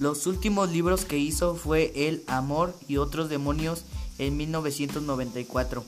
Los últimos libros que hizo fue El Amor y otros demonios en 1994.